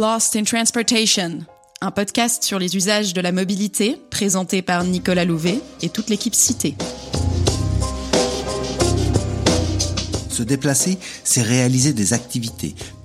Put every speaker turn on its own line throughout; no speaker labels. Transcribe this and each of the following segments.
Lost in Transportation, un podcast sur les usages de la mobilité présenté par Nicolas Louvet et toute l'équipe citée.
Se déplacer, c'est réaliser des activités,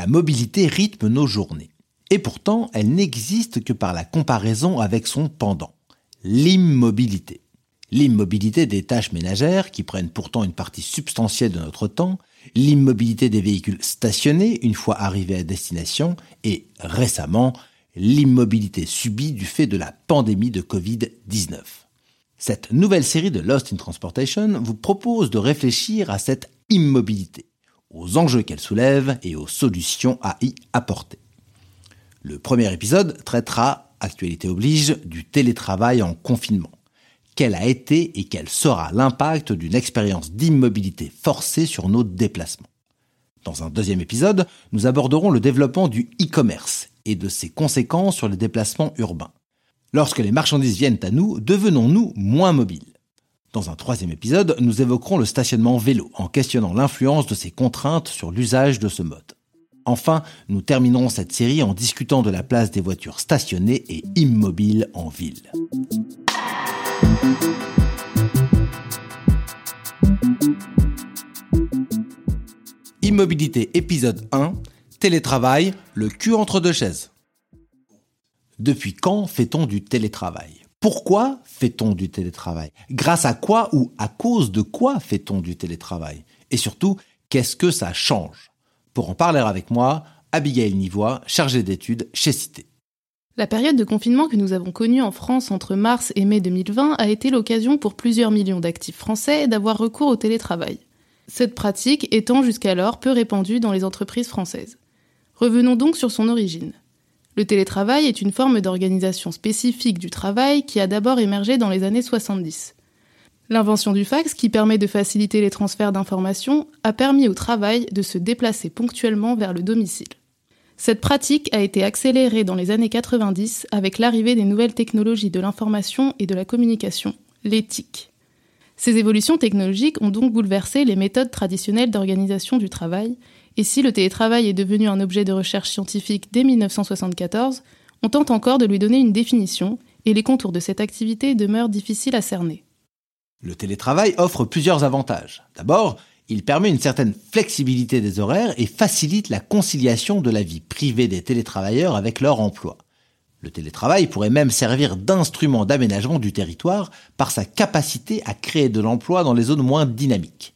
La mobilité rythme nos journées. Et pourtant, elle n'existe que par la comparaison avec son pendant, l'immobilité. L'immobilité des tâches ménagères, qui prennent pourtant une partie substantielle de notre temps, l'immobilité des véhicules stationnés une fois arrivés à destination, et récemment, l'immobilité subie du fait de la pandémie de Covid-19. Cette nouvelle série de Lost in Transportation vous propose de réfléchir à cette immobilité aux enjeux qu'elle soulève et aux solutions à y apporter. Le premier épisode traitera, actualité oblige, du télétravail en confinement. Quel a été et quel sera l'impact d'une expérience d'immobilité forcée sur nos déplacements? Dans un deuxième épisode, nous aborderons le développement du e-commerce et de ses conséquences sur les déplacements urbains. Lorsque les marchandises viennent à nous, devenons-nous moins mobiles dans un troisième épisode, nous évoquerons le stationnement vélo en questionnant l'influence de ces contraintes sur l'usage de ce mode. Enfin, nous terminerons cette série en discutant de la place des voitures stationnées et immobiles en ville. Immobilité épisode 1, télétravail, le cul entre deux chaises. Depuis quand fait-on du télétravail? Pourquoi fait-on du télétravail? Grâce à quoi ou à cause de quoi fait-on du télétravail? Et surtout, qu'est-ce que ça change? Pour en parler avec moi, Abigail Nivois, chargée d'études chez Cité.
La période de confinement que nous avons connue en France entre mars et mai 2020 a été l'occasion pour plusieurs millions d'actifs français d'avoir recours au télétravail. Cette pratique étant jusqu'alors peu répandue dans les entreprises françaises. Revenons donc sur son origine. Le télétravail est une forme d'organisation spécifique du travail qui a d'abord émergé dans les années 70. L'invention du fax, qui permet de faciliter les transferts d'informations, a permis au travail de se déplacer ponctuellement vers le domicile. Cette pratique a été accélérée dans les années 90 avec l'arrivée des nouvelles technologies de l'information et de la communication, l'éthique. Ces évolutions technologiques ont donc bouleversé les méthodes traditionnelles d'organisation du travail et si le télétravail est devenu un objet de recherche scientifique dès 1974, on tente encore de lui donner une définition, et les contours de cette activité demeurent difficiles à cerner.
Le télétravail offre plusieurs avantages. D'abord, il permet une certaine flexibilité des horaires et facilite la conciliation de la vie privée des télétravailleurs avec leur emploi. Le télétravail pourrait même servir d'instrument d'aménagement du territoire par sa capacité à créer de l'emploi dans les zones moins dynamiques.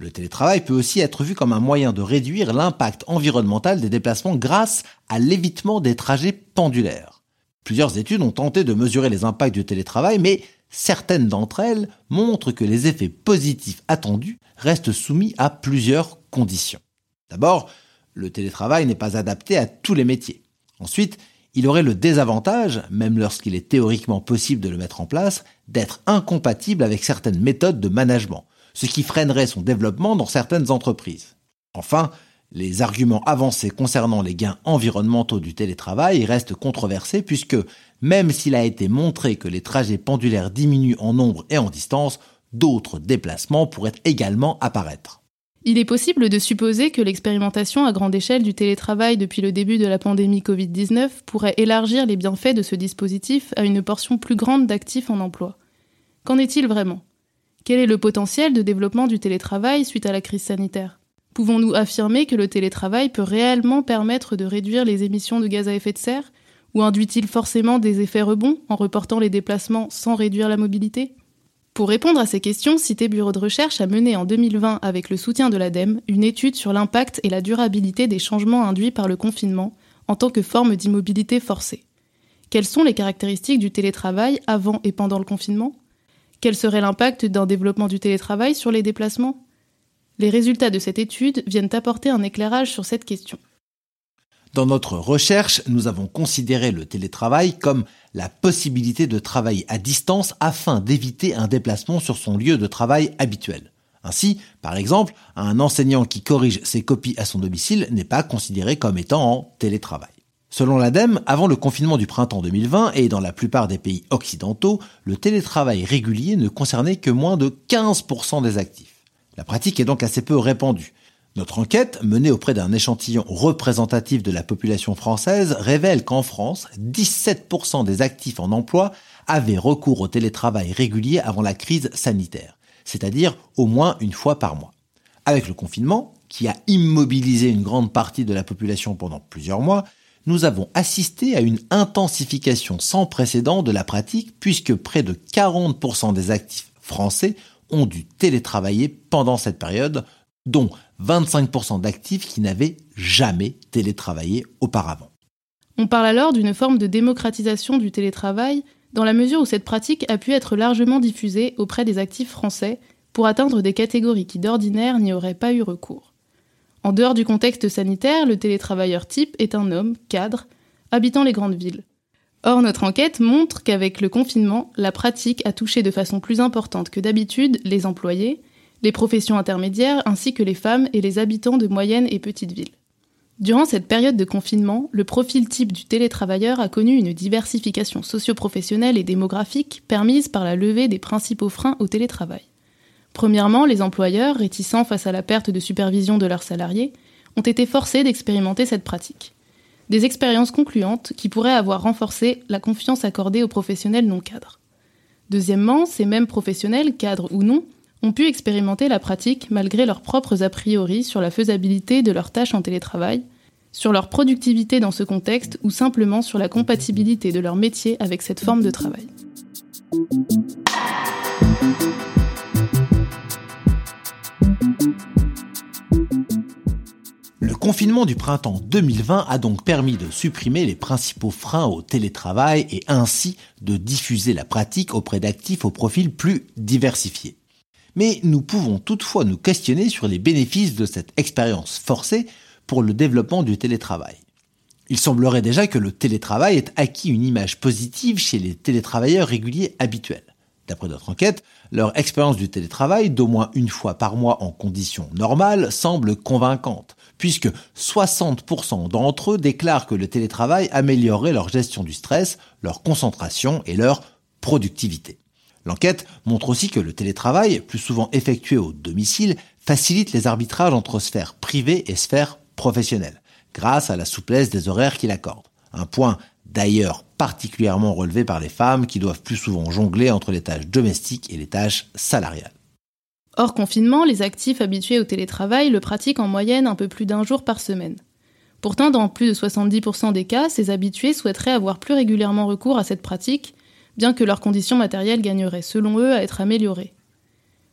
Le télétravail peut aussi être vu comme un moyen de réduire l'impact environnemental des déplacements grâce à l'évitement des trajets pendulaires. Plusieurs études ont tenté de mesurer les impacts du télétravail, mais certaines d'entre elles montrent que les effets positifs attendus restent soumis à plusieurs conditions. D'abord, le télétravail n'est pas adapté à tous les métiers. Ensuite, il aurait le désavantage, même lorsqu'il est théoriquement possible de le mettre en place, d'être incompatible avec certaines méthodes de management, ce qui freinerait son développement dans certaines entreprises. Enfin, les arguments avancés concernant les gains environnementaux du télétravail restent controversés puisque, même s'il a été montré que les trajets pendulaires diminuent en nombre et en distance, d'autres déplacements pourraient également apparaître.
Il est possible de supposer que l'expérimentation à grande échelle du télétravail depuis le début de la pandémie Covid-19 pourrait élargir les bienfaits de ce dispositif à une portion plus grande d'actifs en emploi. Qu'en est-il vraiment? Quel est le potentiel de développement du télétravail suite à la crise sanitaire? Pouvons-nous affirmer que le télétravail peut réellement permettre de réduire les émissions de gaz à effet de serre? Ou induit-il forcément des effets rebonds en reportant les déplacements sans réduire la mobilité? Pour répondre à ces questions, Cité Bureau de Recherche a mené en 2020, avec le soutien de l'ADEME, une étude sur l'impact et la durabilité des changements induits par le confinement en tant que forme d'immobilité forcée. Quelles sont les caractéristiques du télétravail avant et pendant le confinement? Quel serait l'impact d'un développement du télétravail sur les déplacements? Les résultats de cette étude viennent apporter un éclairage sur cette question.
Dans notre recherche, nous avons considéré le télétravail comme la possibilité de travailler à distance afin d'éviter un déplacement sur son lieu de travail habituel. Ainsi, par exemple, un enseignant qui corrige ses copies à son domicile n'est pas considéré comme étant en télétravail. Selon l'ADEME, avant le confinement du printemps 2020 et dans la plupart des pays occidentaux, le télétravail régulier ne concernait que moins de 15% des actifs. La pratique est donc assez peu répandue. Notre enquête, menée auprès d'un échantillon représentatif de la population française, révèle qu'en France, 17% des actifs en emploi avaient recours au télétravail régulier avant la crise sanitaire, c'est-à-dire au moins une fois par mois. Avec le confinement, qui a immobilisé une grande partie de la population pendant plusieurs mois, nous avons assisté à une intensification sans précédent de la pratique puisque près de 40% des actifs français ont dû télétravailler pendant cette période, dont 25% d'actifs qui n'avaient jamais télétravaillé auparavant.
On parle alors d'une forme de démocratisation du télétravail dans la mesure où cette pratique a pu être largement diffusée auprès des actifs français pour atteindre des catégories qui d'ordinaire n'y auraient pas eu recours. En dehors du contexte sanitaire, le télétravailleur type est un homme, cadre, habitant les grandes villes. Or, notre enquête montre qu'avec le confinement, la pratique a touché de façon plus importante que d'habitude les employés, les professions intermédiaires ainsi que les femmes et les habitants de moyennes et petites villes. Durant cette période de confinement, le profil type du télétravailleur a connu une diversification socio-professionnelle et démographique permise par la levée des principaux freins au télétravail. Premièrement, les employeurs, réticents face à la perte de supervision de leurs salariés, ont été forcés d'expérimenter cette pratique. Des expériences concluantes qui pourraient avoir renforcé la confiance accordée aux professionnels non cadres. Deuxièmement, ces mêmes professionnels, cadres ou non, ont pu expérimenter la pratique malgré leurs propres a priori sur la faisabilité de leurs tâches en télétravail, sur leur productivité dans ce contexte ou simplement sur la compatibilité de leur métier avec cette forme de travail.
Confinement du printemps 2020 a donc permis de supprimer les principaux freins au télétravail et ainsi de diffuser la pratique auprès d'actifs au profil plus diversifié. Mais nous pouvons toutefois nous questionner sur les bénéfices de cette expérience forcée pour le développement du télétravail. Il semblerait déjà que le télétravail ait acquis une image positive chez les télétravailleurs réguliers habituels. D'après notre enquête, leur expérience du télétravail d'au moins une fois par mois en conditions normales semble convaincante, puisque 60% d'entre eux déclarent que le télétravail améliorerait leur gestion du stress, leur concentration et leur productivité. L'enquête montre aussi que le télétravail, plus souvent effectué au domicile, facilite les arbitrages entre sphère privée et sphère professionnelle, grâce à la souplesse des horaires qu'il accorde. Un point d'ailleurs particulièrement relevé par les femmes qui doivent plus souvent jongler entre les tâches domestiques et les tâches salariales.
Hors confinement, les actifs habitués au télétravail le pratiquent en moyenne un peu plus d'un jour par semaine. Pourtant, dans plus de 70% des cas, ces habitués souhaiteraient avoir plus régulièrement recours à cette pratique bien que leurs conditions matérielles gagneraient, selon eux, à être améliorées.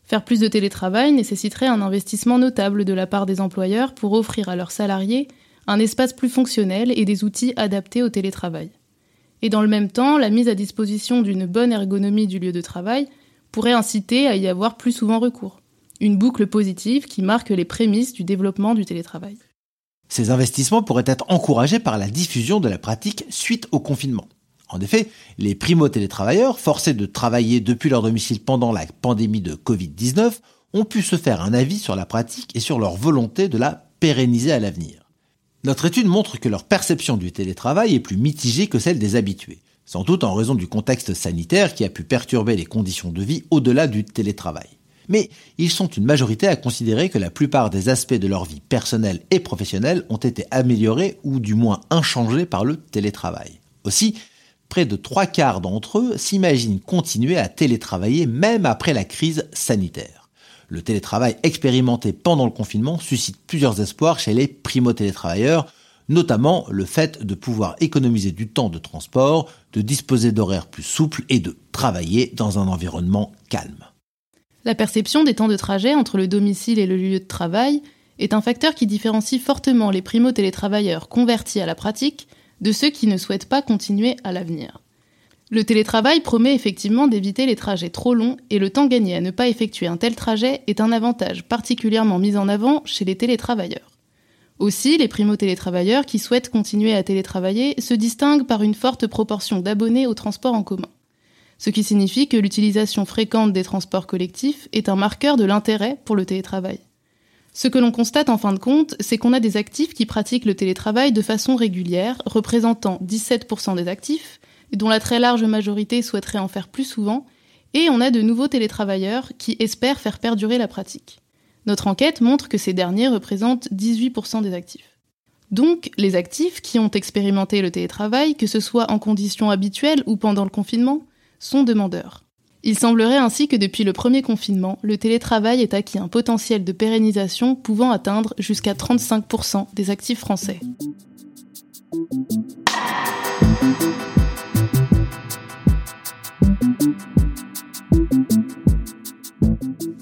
Faire plus de télétravail nécessiterait un investissement notable de la part des employeurs pour offrir à leurs salariés un espace plus fonctionnel et des outils adaptés au télétravail. Et dans le même temps, la mise à disposition d'une bonne ergonomie du lieu de travail pourrait inciter à y avoir plus souvent recours. Une boucle positive qui marque les prémices du développement du télétravail.
Ces investissements pourraient être encouragés par la diffusion de la pratique suite au confinement. En effet, les primo-télétravailleurs, forcés de travailler depuis leur domicile pendant la pandémie de Covid-19, ont pu se faire un avis sur la pratique et sur leur volonté de la pérenniser à l'avenir. Notre étude montre que leur perception du télétravail est plus mitigée que celle des habitués, sans doute en raison du contexte sanitaire qui a pu perturber les conditions de vie au-delà du télétravail. Mais ils sont une majorité à considérer que la plupart des aspects de leur vie personnelle et professionnelle ont été améliorés ou du moins inchangés par le télétravail. Aussi, près de trois quarts d'entre eux s'imaginent continuer à télétravailler même après la crise sanitaire. Le télétravail expérimenté pendant le confinement suscite plusieurs espoirs chez les primo-télétravailleurs, notamment le fait de pouvoir économiser du temps de transport, de disposer d'horaires plus souples et de travailler dans un environnement calme.
La perception des temps de trajet entre le domicile et le lieu de travail est un facteur qui différencie fortement les primo-télétravailleurs convertis à la pratique de ceux qui ne souhaitent pas continuer à l'avenir. Le télétravail promet effectivement d'éviter les trajets trop longs et le temps gagné à ne pas effectuer un tel trajet est un avantage particulièrement mis en avant chez les télétravailleurs. Aussi, les primo-télétravailleurs qui souhaitent continuer à télétravailler se distinguent par une forte proportion d'abonnés aux transports en commun. Ce qui signifie que l'utilisation fréquente des transports collectifs est un marqueur de l'intérêt pour le télétravail. Ce que l'on constate en fin de compte, c'est qu'on a des actifs qui pratiquent le télétravail de façon régulière, représentant 17% des actifs, dont la très large majorité souhaiterait en faire plus souvent, et on a de nouveaux télétravailleurs qui espèrent faire perdurer la pratique. Notre enquête montre que ces derniers représentent 18% des actifs. Donc, les actifs qui ont expérimenté le télétravail, que ce soit en conditions habituelles ou pendant le confinement, sont demandeurs. Il semblerait ainsi que depuis le premier confinement, le télétravail ait acquis un potentiel de pérennisation pouvant atteindre jusqu'à 35% des actifs français.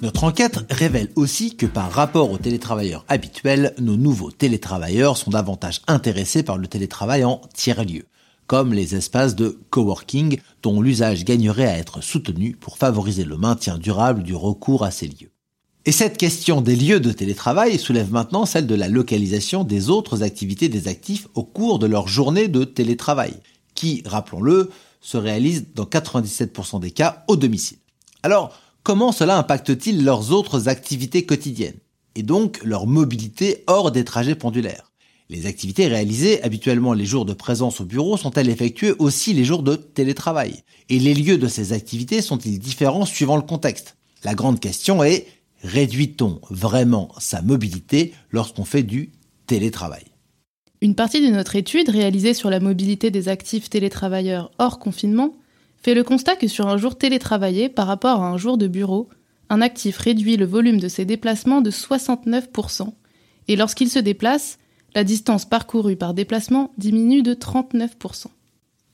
Notre enquête révèle aussi que par rapport aux télétravailleurs habituels, nos nouveaux télétravailleurs sont davantage intéressés par le télétravail en tiers-lieu, comme les espaces de coworking dont l'usage gagnerait à être soutenu pour favoriser le maintien durable du recours à ces lieux. Et cette question des lieux de télétravail soulève maintenant celle de la localisation des autres activités des actifs au cours de leur journée de télétravail, qui, rappelons-le, se réalise dans 97% des cas au domicile. Alors, comment cela impacte-t-il leurs autres activités quotidiennes et donc leur mobilité hors des trajets pendulaires? Les activités réalisées habituellement les jours de présence au bureau sont-elles effectuées aussi les jours de télétravail? Et les lieux de ces activités sont-ils différents suivant le contexte? La grande question est réduit-on vraiment sa mobilité lorsqu'on fait du télétravail?
Une partie de notre étude réalisée sur la mobilité des actifs télétravailleurs hors confinement fait le constat que sur un jour télétravaillé par rapport à un jour de bureau, un actif réduit le volume de ses déplacements de 69%, et lorsqu'il se déplace, la distance parcourue par déplacement diminue de 39%.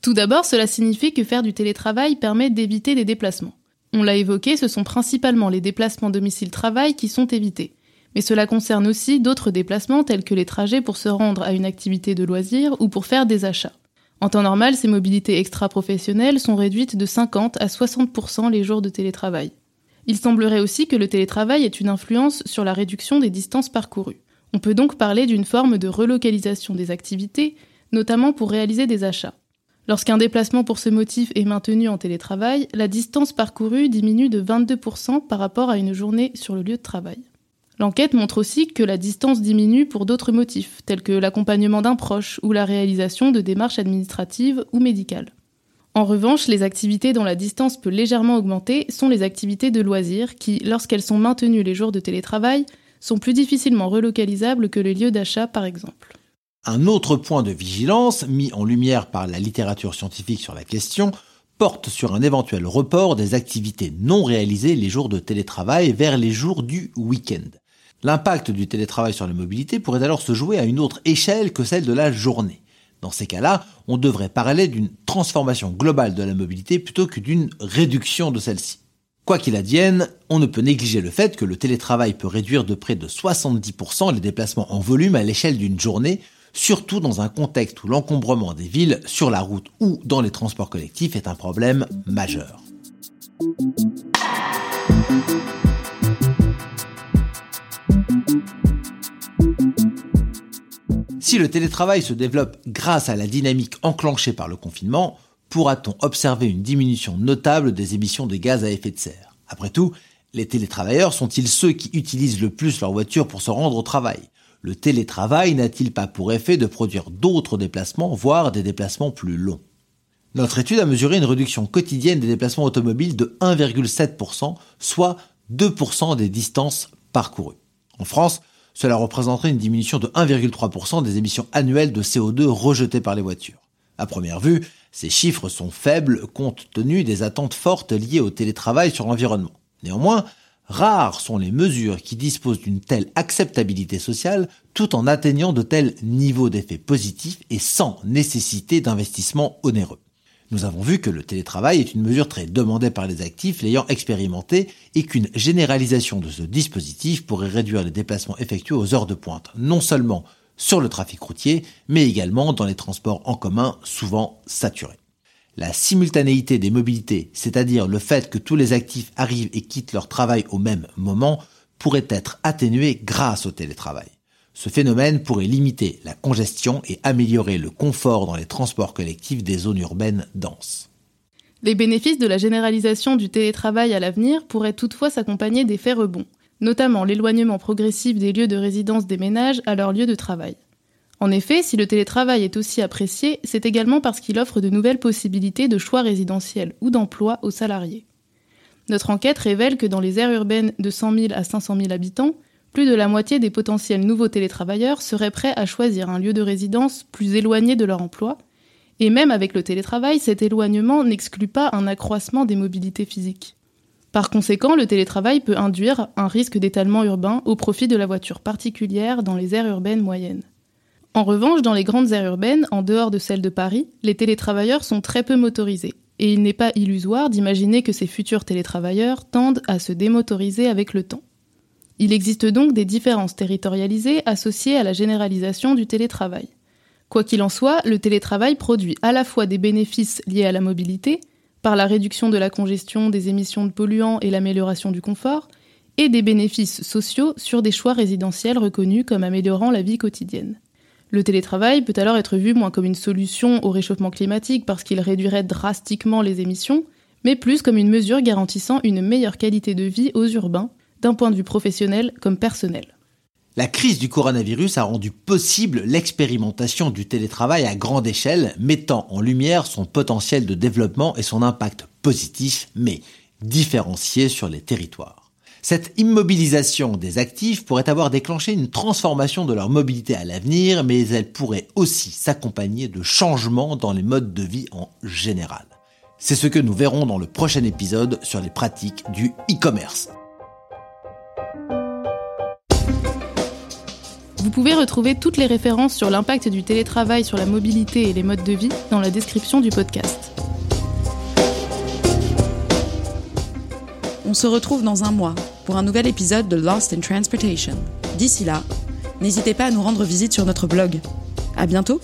Tout d'abord, cela signifie que faire du télétravail permet d'éviter des déplacements. On l'a évoqué, ce sont principalement les déplacements domicile-travail qui sont évités. Mais cela concerne aussi d'autres déplacements tels que les trajets pour se rendre à une activité de loisir ou pour faire des achats. En temps normal, ces mobilités extra-professionnelles sont réduites de 50 à 60% les jours de télétravail. Il semblerait aussi que le télétravail ait une influence sur la réduction des distances parcourues. On peut donc parler d'une forme de relocalisation des activités, notamment pour réaliser des achats. Lorsqu'un déplacement pour ce motif est maintenu en télétravail, la distance parcourue diminue de 22% par rapport à une journée sur le lieu de travail. L'enquête montre aussi que la distance diminue pour d'autres motifs, tels que l'accompagnement d'un proche ou la réalisation de démarches administratives ou médicales. En revanche, les activités dont la distance peut légèrement augmenter sont les activités de loisirs qui, lorsqu'elles sont maintenues les jours de télétravail, sont plus difficilement relocalisables que les lieux d'achat par exemple.
Un autre point de vigilance, mis en lumière par la littérature scientifique sur la question, porte sur un éventuel report des activités non réalisées les jours de télétravail vers les jours du week-end. L'impact du télétravail sur la mobilité pourrait alors se jouer à une autre échelle que celle de la journée. Dans ces cas-là, on devrait parler d'une transformation globale de la mobilité plutôt que d'une réduction de celle-ci. Quoi qu'il advienne, on ne peut négliger le fait que le télétravail peut réduire de près de 70% les déplacements en volume à l'échelle d'une journée, surtout dans un contexte où l'encombrement des villes sur la route ou dans les transports collectifs est un problème majeur. Si le télétravail se développe grâce à la dynamique enclenchée par le confinement, pourra-t-on observer une diminution notable des émissions de gaz à effet de serre? Après tout, les télétravailleurs sont-ils ceux qui utilisent le plus leur voiture pour se rendre au travail? Le télétravail n'a-t-il pas pour effet de produire d'autres déplacements, voire des déplacements plus longs? Notre étude a mesuré une réduction quotidienne des déplacements automobiles de 1,7%, soit 2% des distances parcourues. En France, cela représenterait une diminution de 1,3% des émissions annuelles de CO2 rejetées par les voitures. À première vue, ces chiffres sont faibles compte tenu des attentes fortes liées au télétravail sur l'environnement. Néanmoins, rares sont les mesures qui disposent d'une telle acceptabilité sociale tout en atteignant de tels niveaux d'effets positifs et sans nécessité d'investissement onéreux. Nous avons vu que le télétravail est une mesure très demandée par les actifs l'ayant expérimenté et qu'une généralisation de ce dispositif pourrait réduire les déplacements effectués aux heures de pointe, non seulement sur le trafic routier, mais également dans les transports en commun souvent saturés. La simultanéité des mobilités, c'est-à-dire le fait que tous les actifs arrivent et quittent leur travail au même moment, pourrait être atténuée grâce au télétravail. Ce phénomène pourrait limiter la congestion et améliorer le confort dans les transports collectifs des zones urbaines denses.
Les bénéfices de la généralisation du télétravail à l'avenir pourraient toutefois s'accompagner d'effets rebonds, notamment l'éloignement progressif des lieux de résidence des ménages à leur lieu de travail. En effet, si le télétravail est aussi apprécié, c'est également parce qu'il offre de nouvelles possibilités de choix résidentiels ou d'emploi aux salariés. Notre enquête révèle que dans les aires urbaines de 100 000 à 500 000 habitants, plus de la moitié des potentiels nouveaux télétravailleurs seraient prêts à choisir un lieu de résidence plus éloigné de leur emploi, et même avec le télétravail, cet éloignement n'exclut pas un accroissement des mobilités physiques. Par conséquent, le télétravail peut induire un risque d'étalement urbain au profit de la voiture particulière dans les aires urbaines moyennes. En revanche, dans les grandes aires urbaines, en dehors de celles de Paris, les télétravailleurs sont très peu motorisés, et il n'est pas illusoire d'imaginer que ces futurs télétravailleurs tendent à se démotoriser avec le temps. Il existe donc des différences territorialisées associées à la généralisation du télétravail. Quoi qu'il en soit, le télétravail produit à la fois des bénéfices liés à la mobilité, par la réduction de la congestion, des émissions de polluants et l'amélioration du confort, et des bénéfices sociaux sur des choix résidentiels reconnus comme améliorant la vie quotidienne. Le télétravail peut alors être vu moins comme une solution au réchauffement climatique parce qu'il réduirait drastiquement les émissions, mais plus comme une mesure garantissant une meilleure qualité de vie aux urbains, d'un point de vue professionnel comme personnel.
La crise du coronavirus a rendu possible l'expérimentation du télétravail à grande échelle, mettant en lumière son potentiel de développement et son impact positif, mais différencié sur les territoires. Cette immobilisation des actifs pourrait avoir déclenché une transformation de leur mobilité à l'avenir, mais elle pourrait aussi s'accompagner de changements dans les modes de vie en général. C'est ce que nous verrons dans le prochain épisode sur les pratiques du e-commerce.
Vous pouvez retrouver toutes les références sur l'impact du télétravail sur la mobilité et les modes de vie dans la description du podcast.
On se retrouve dans un mois pour un nouvel épisode de Lost in Transportation. D'ici là, n'hésitez pas à nous rendre visite sur notre blog. À bientôt!